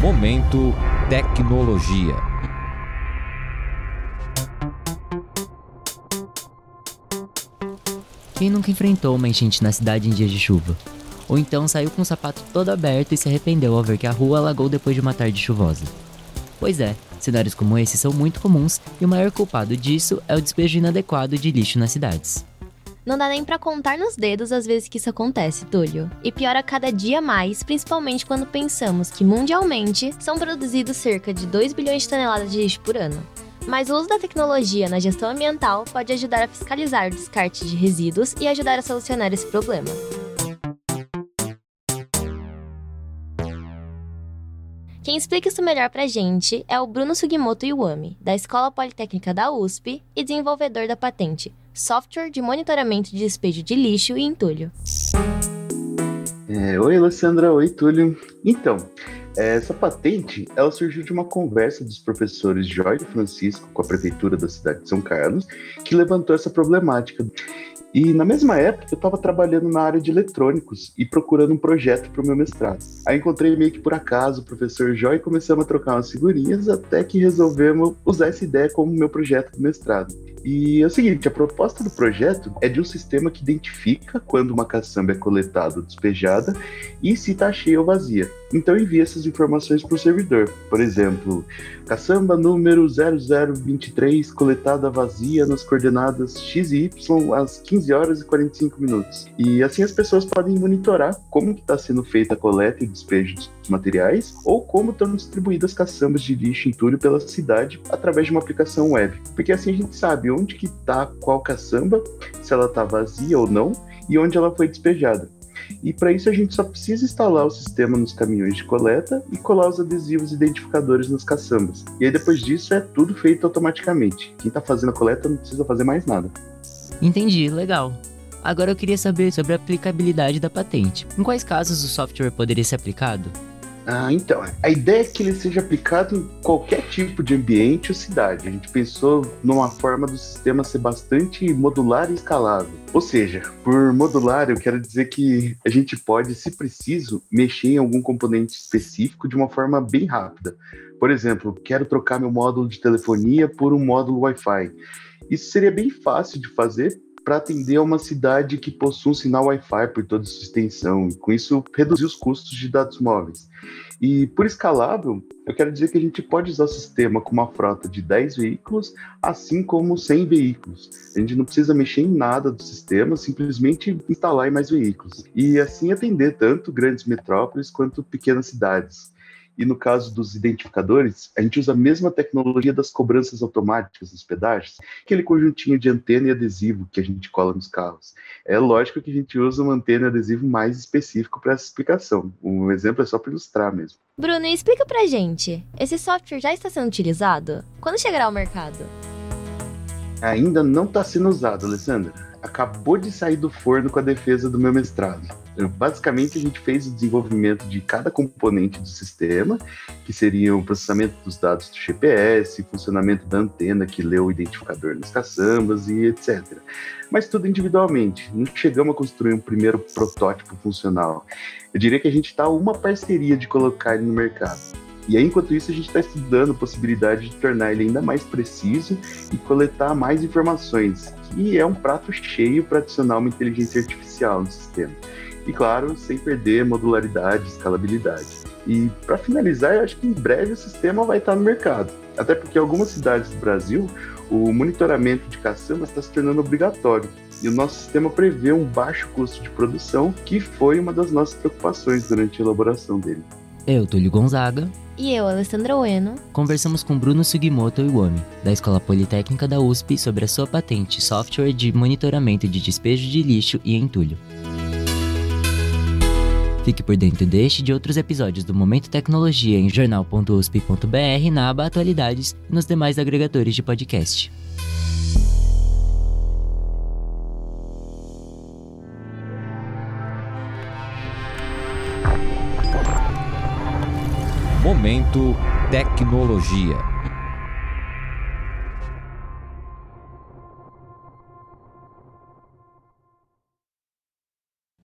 Momento Tecnologia. Quem nunca enfrentou uma enchente na cidade em dias de chuva? Ou então saiu com o sapato todo aberto e se arrependeu ao ver que a rua alagou depois de uma tarde chuvosa? Pois é, cenários como esse são muito comuns e o maior culpado disso é o despejo inadequado de lixo nas cidades. Não dá nem para contar nos dedos as vezes que isso acontece, Túlio. E piora cada dia mais, principalmente quando pensamos que mundialmente são produzidos cerca de 2 bilhões de toneladas de lixo por ano. Mas o uso da tecnologia na gestão ambiental pode ajudar a fiscalizar o descarte de resíduos e ajudar a solucionar esse problema. Quem explica isso melhor pra gente é o Bruno Sugimoto Iwami, da Escola Politécnica da USP e desenvolvedor da patente Software de Monitoramento de Despejo de Lixo e Entulho. É, oi, Alessandra. Oi, Túlio. Então, essa patente ela surgiu de uma conversa dos professores Jorge Francisco com a prefeitura da cidade de São Carlos, que levantou essa problemática. E na mesma época eu estava trabalhando na área de eletrônicos e procurando um projeto para o meu mestrado. Aí encontrei meio que por acaso o professor Joy e começamos a trocar umas figurinhas até que resolvemos usar essa ideia como meu projeto de mestrado. E é o seguinte, a proposta do projeto é de um sistema que identifica quando uma caçamba é coletada ou despejada e se está cheia ou vazia. Então envia essas informações para o servidor. Por exemplo, caçamba número 0023 coletada vazia nas coordenadas x e y às 15 horas e 45 minutos. E assim as pessoas podem monitorar como está sendo feita a coleta e despejo dos materiais ou como estão distribuídas caçambas de lixo e entulho pela cidade através de uma aplicação web. Porque assim a gente sabe onde que está qual caçamba, se ela está vazia ou não e onde ela foi despejada. E para isso a gente só precisa instalar o sistema nos caminhões de coleta e colar os adesivos identificadores nas caçambas. E aí depois disso é tudo feito automaticamente. Quem está fazendo a coleta não precisa fazer mais nada. Entendi, legal. Agora eu queria saber sobre a aplicabilidade da patente. Em quais casos o software poderia ser aplicado? Ah, então, a ideia é que ele seja aplicado em qualquer tipo de ambiente ou cidade. A gente pensou numa forma do sistema ser bastante modular e escalável. Ou seja, por modular, eu quero dizer que a gente pode, se preciso, mexer em algum componente específico de uma forma bem rápida. Por exemplo, quero trocar meu módulo de telefonia por um módulo Wi-Fi. Isso seria bem fácil de fazer para atender a uma cidade que possui um sinal Wi-Fi por toda a sua extensão, e com isso reduzir os custos de dados móveis. E por escalável, eu quero dizer que a gente pode usar o sistema com uma frota de 10 veículos, assim como 100 veículos. A gente não precisa mexer em nada do sistema, simplesmente instalar mais veículos. E assim atender tanto grandes metrópoles quanto pequenas cidades. E no caso dos identificadores, a gente usa a mesma tecnologia das cobranças automáticas dos pedágios, aquele conjuntinho de antena e adesivo que a gente cola nos carros. É lógico que a gente usa uma antena e adesivo mais específico para essa explicação. Um exemplo é só para ilustrar mesmo. Bruno, explica pra gente. Esse software já está sendo utilizado? Quando chegará ao mercado? Ainda não está sendo usado, Alessandra. Acabou de sair do forno com a defesa do meu mestrado. Basicamente, a gente fez o desenvolvimento de cada componente do sistema, que seria o processamento dos dados do GPS, funcionamento da antena que lê o identificador nas caçambas e etc. Mas tudo individualmente. Não chegamos a construir um primeiro protótipo funcional. Eu diria que a gente está uma parceria de colocar ele no mercado. E aí, enquanto isso, a gente está estudando a possibilidade de tornar ele ainda mais preciso e coletar mais informações, que é um prato cheio para adicionar uma inteligência artificial no sistema e, claro, sem perder modularidade escalabilidade. E, para finalizar, eu acho que em breve o sistema vai estar no mercado. Até porque em algumas cidades do Brasil, o monitoramento de caçamba está se tornando obrigatório. E o nosso sistema prevê um baixo custo de produção, que foi uma das nossas preocupações durante a elaboração dele. Eu, Túlio Gonzaga. E eu, Alessandra Ueno. Conversamos com Bruno Sugimoto Iwami, da Escola Politécnica da USP, sobre a sua patente Software de Monitoramento de Despejo de Lixo e Entulho. Fique por dentro deste e de outros episódios do Momento Tecnologia em jornal.usp.br, na aba Atualidades e nos demais agregadores de podcast. Momento Tecnologia.